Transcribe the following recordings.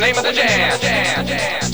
name of the jam. jam, jam.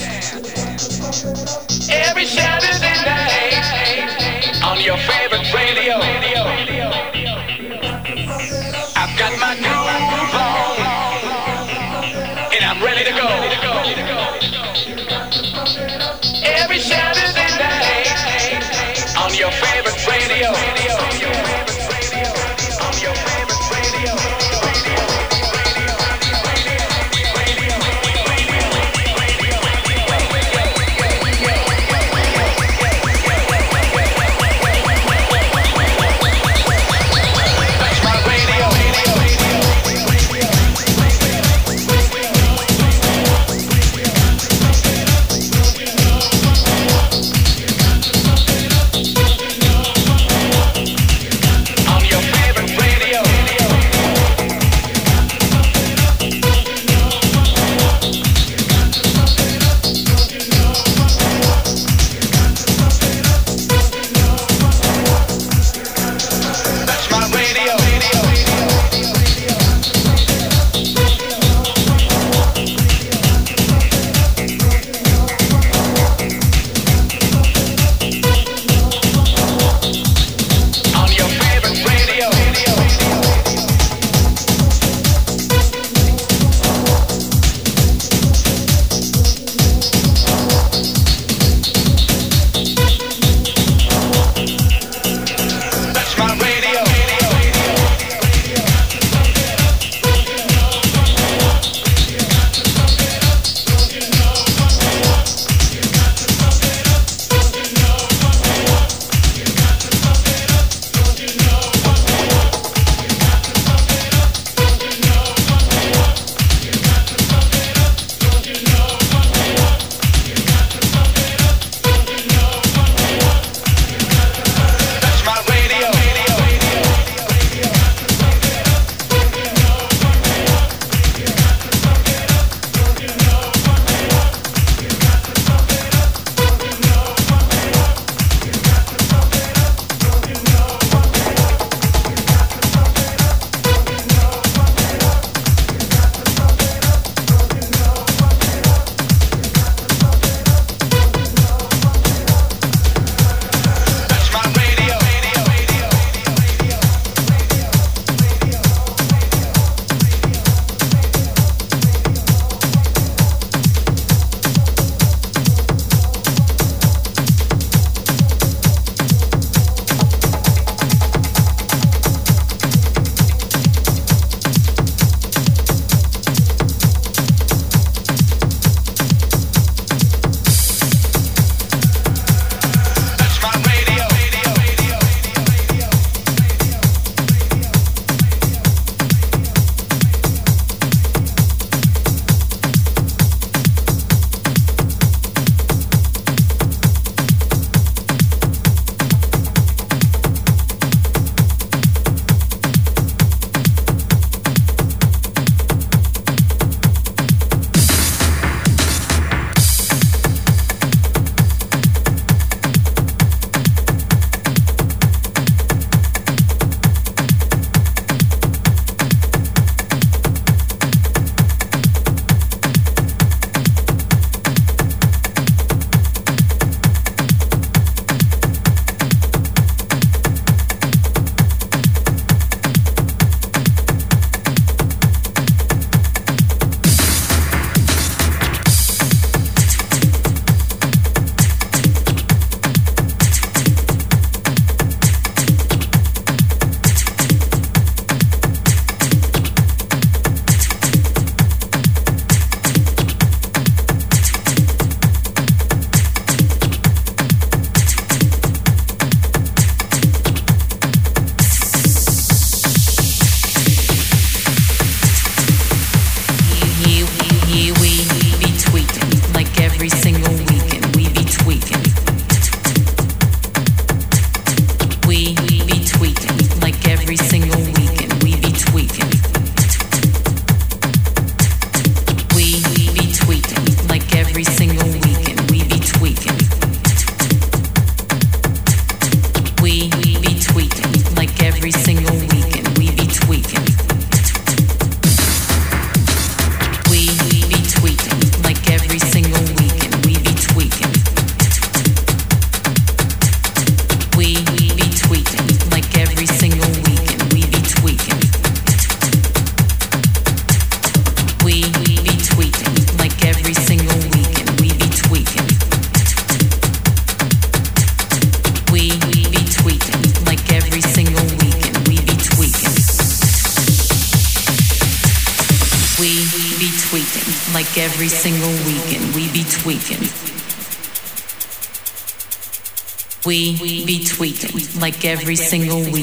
Every single weekend.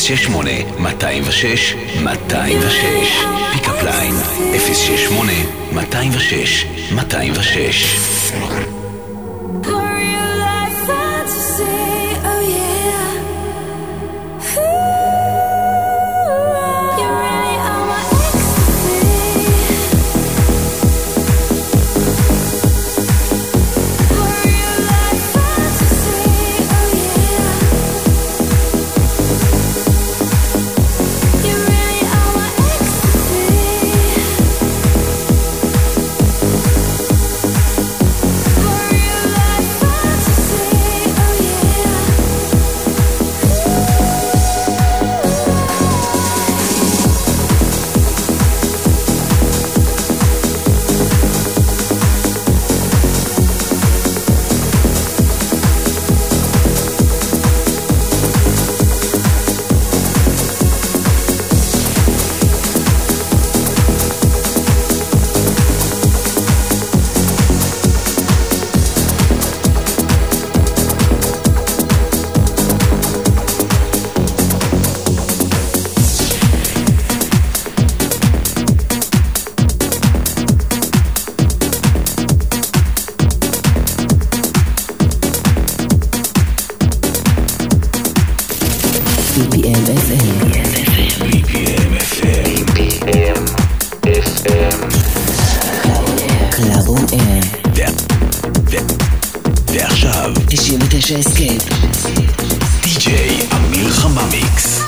068 206 206 BPM FM. BPM FM. BPM FM. קלאב און אייר. ועכשיו. 99 הסכת. די.ג'יי אמיר חממיקס.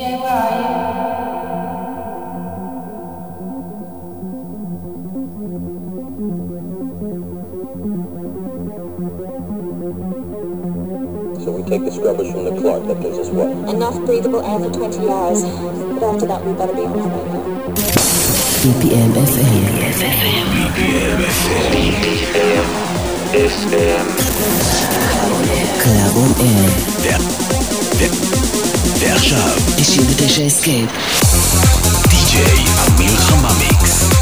So where are you? take the scrubbers from the Clark. That gives us what? Enough breathable air for 20 hours. But after that, we better be off by now. BPM FM. BPM FM. BPM FM. Cloud on air. Yeah. yeah. ועכשיו, 99 הסכם. די.ג'יי אמיר חממיקס.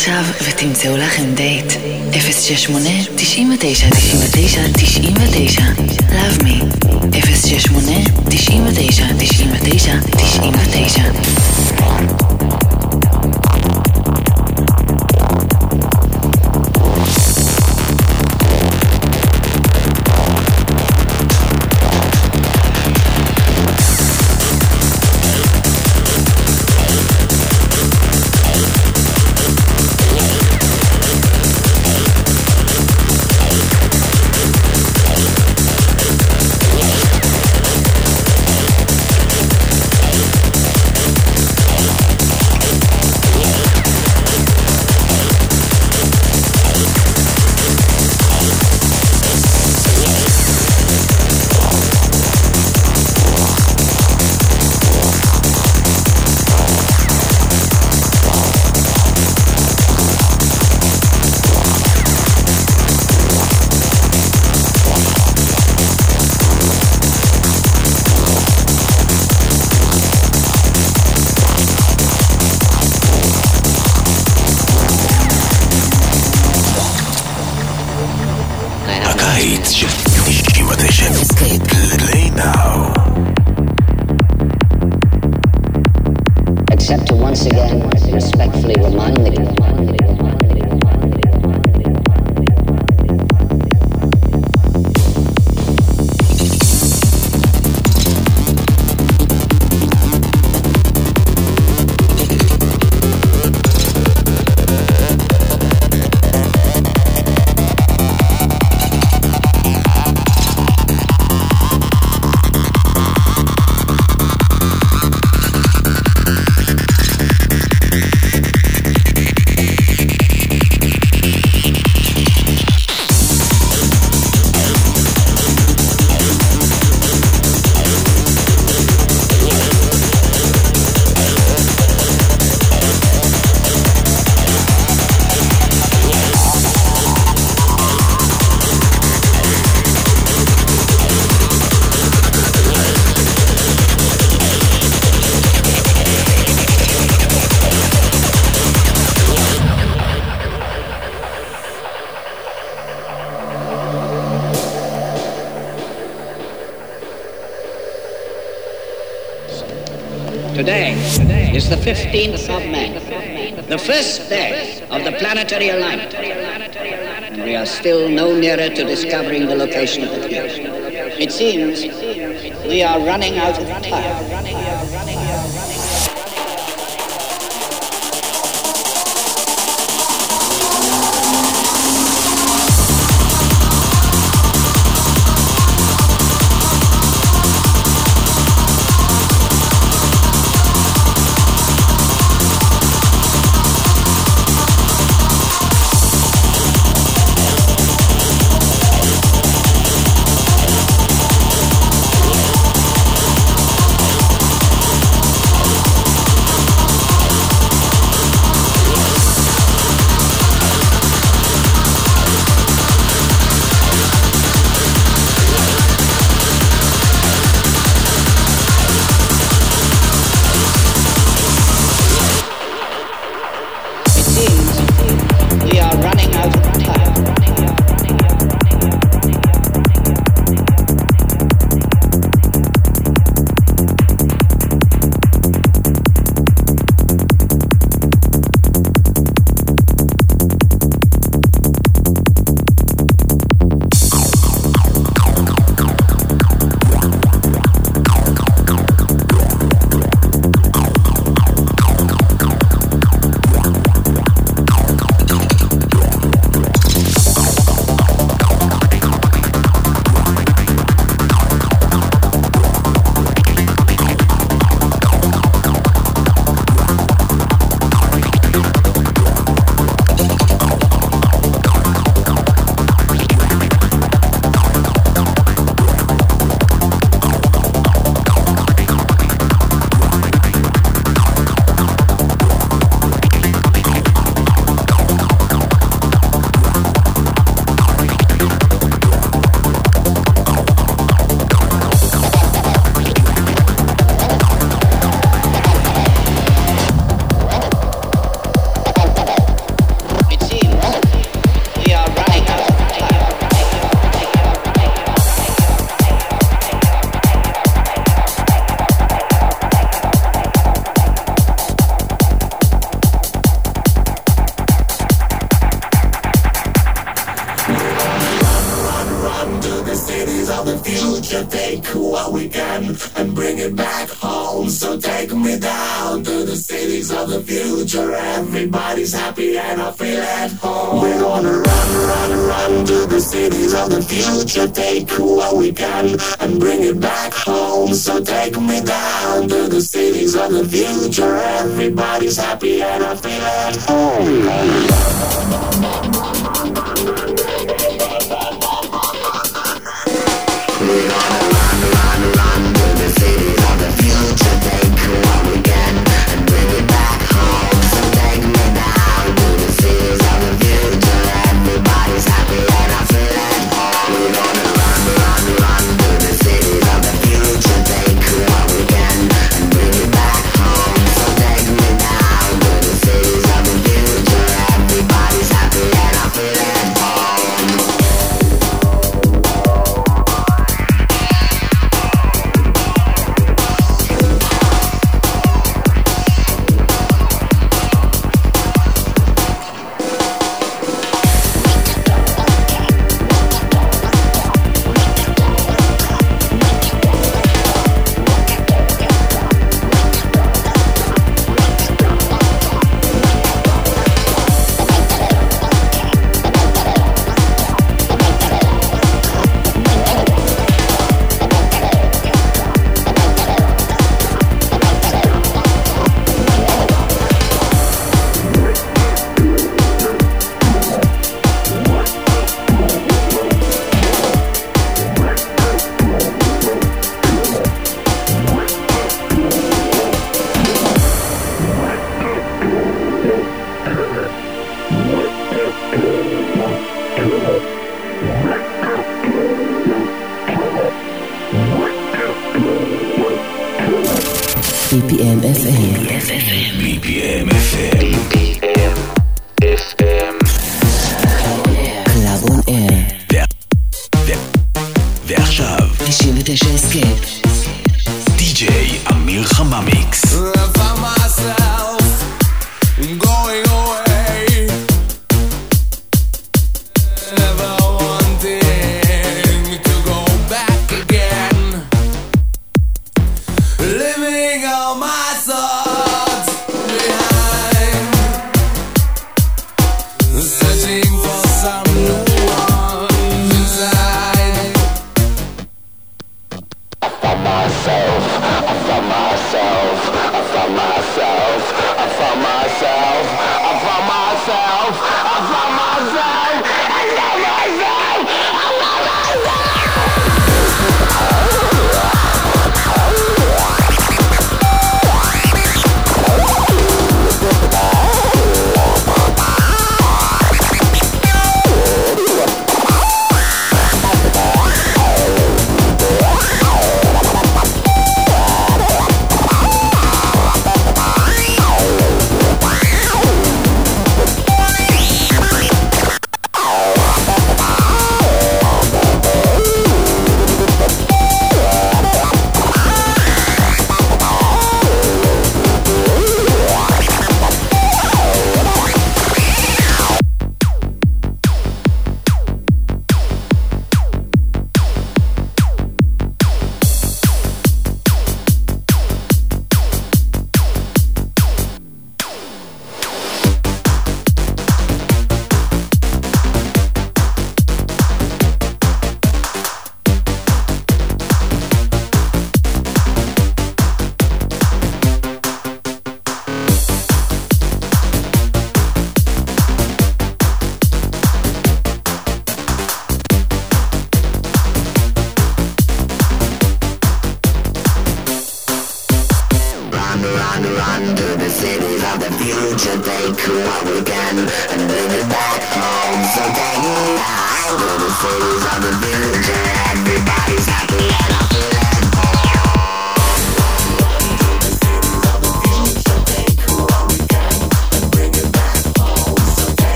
עכשיו ותמצאו לכם דייט. 068 99 99 99 15th of May, the first day of the planetary alignment. And we are still no nearer to discovering the location of the fuse. It seems we are running out of time.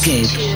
Escape.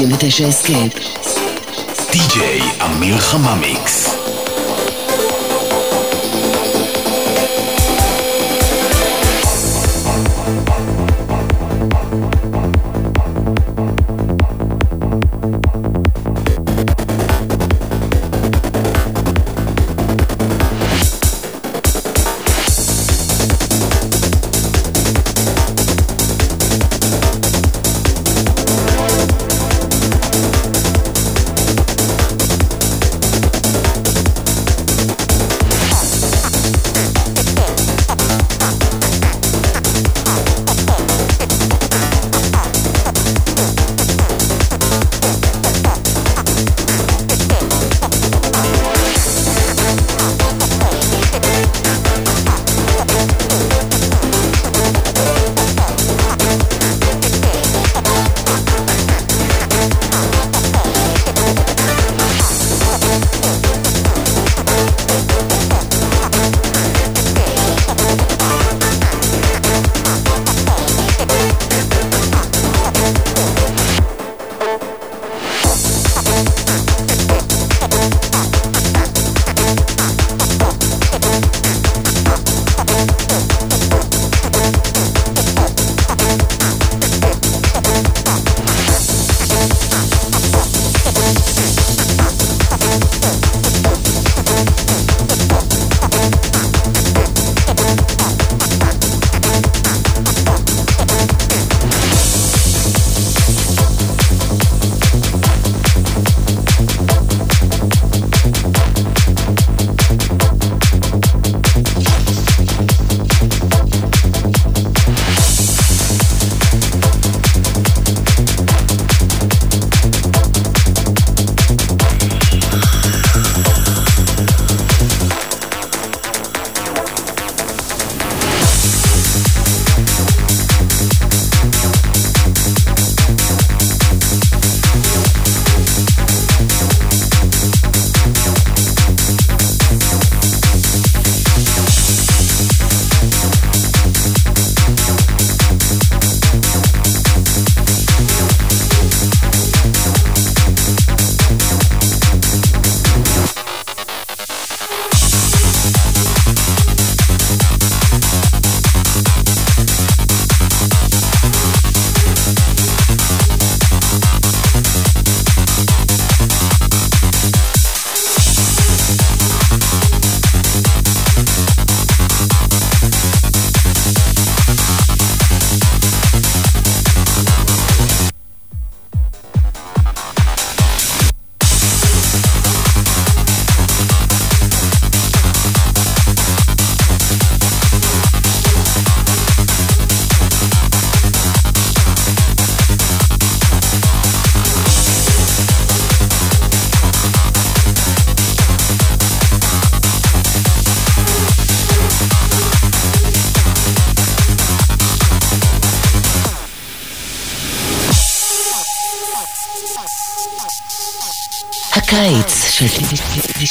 ועכשיו, 99 אסקייפ. די.ג'יי אמיר חממיקס.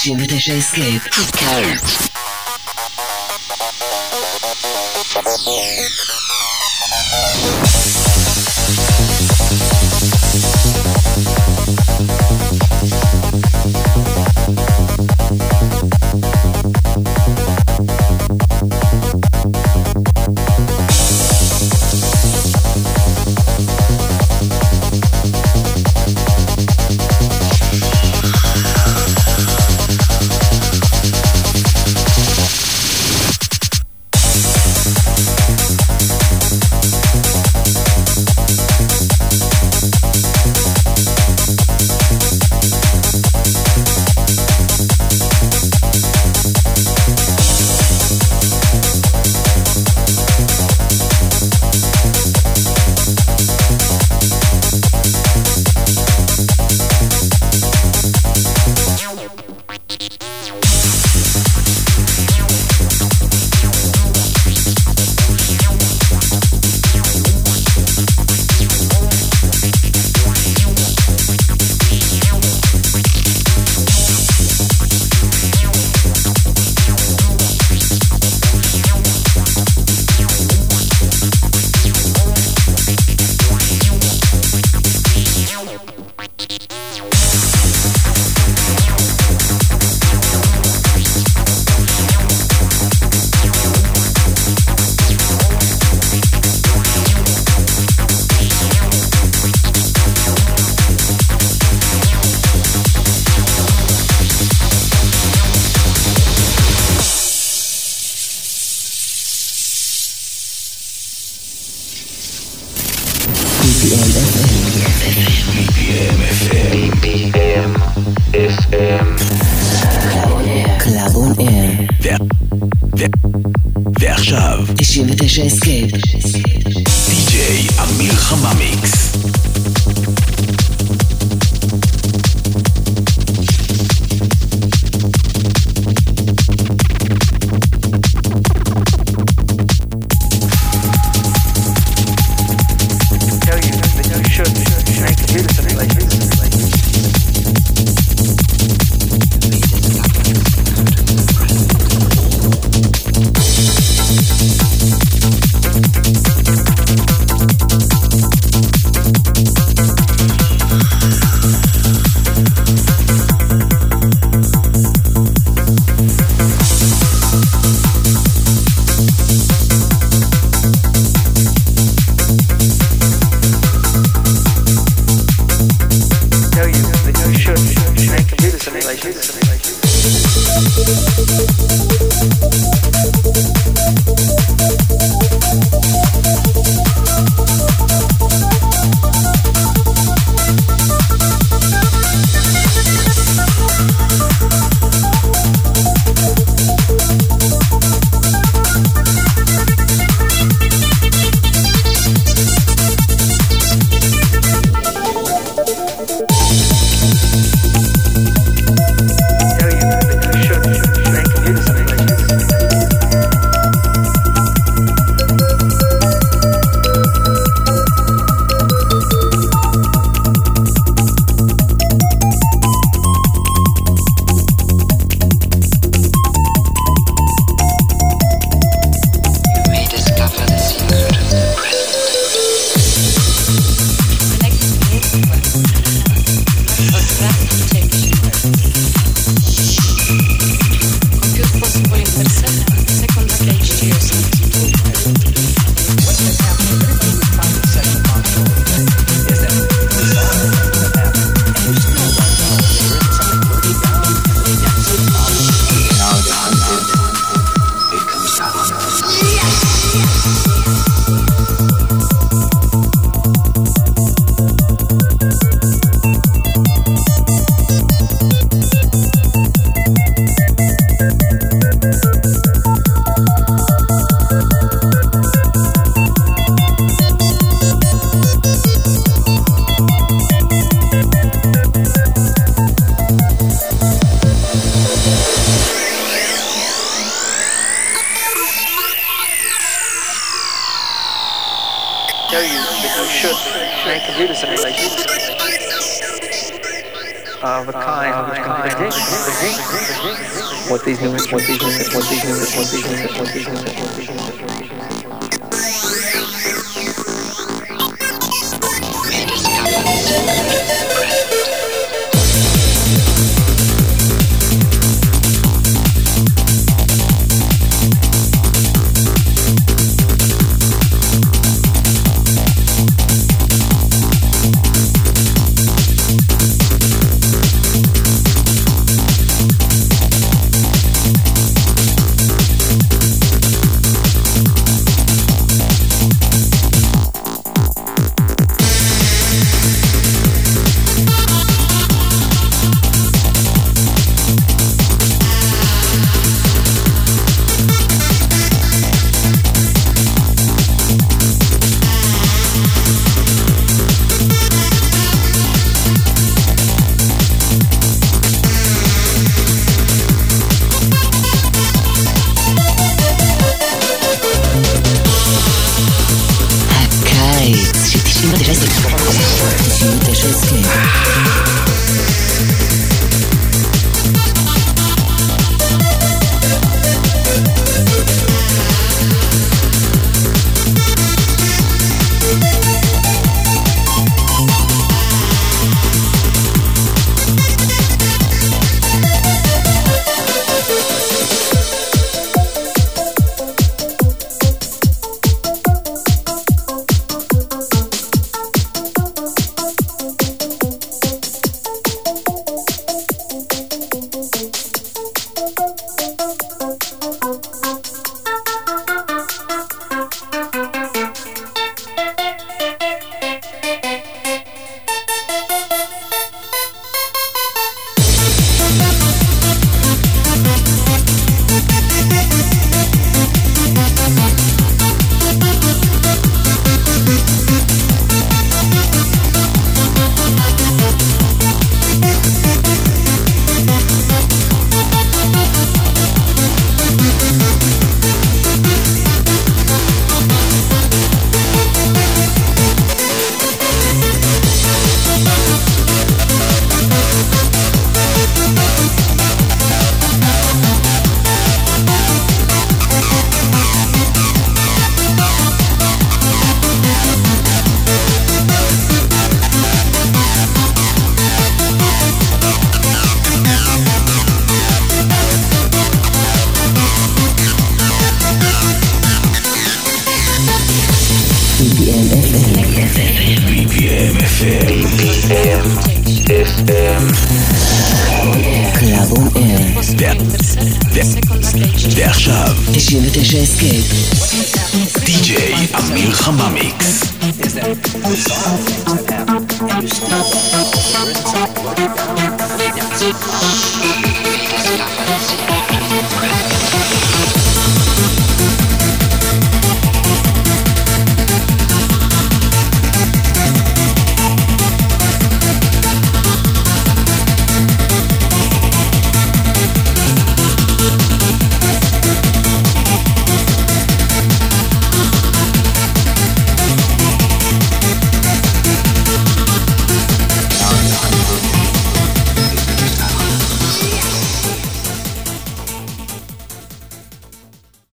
station with DJ Escape. BPM BPM FM. קלאבון אר. ועכשיו. 99 הסכם. די.ג'יי אמיר חממיקס.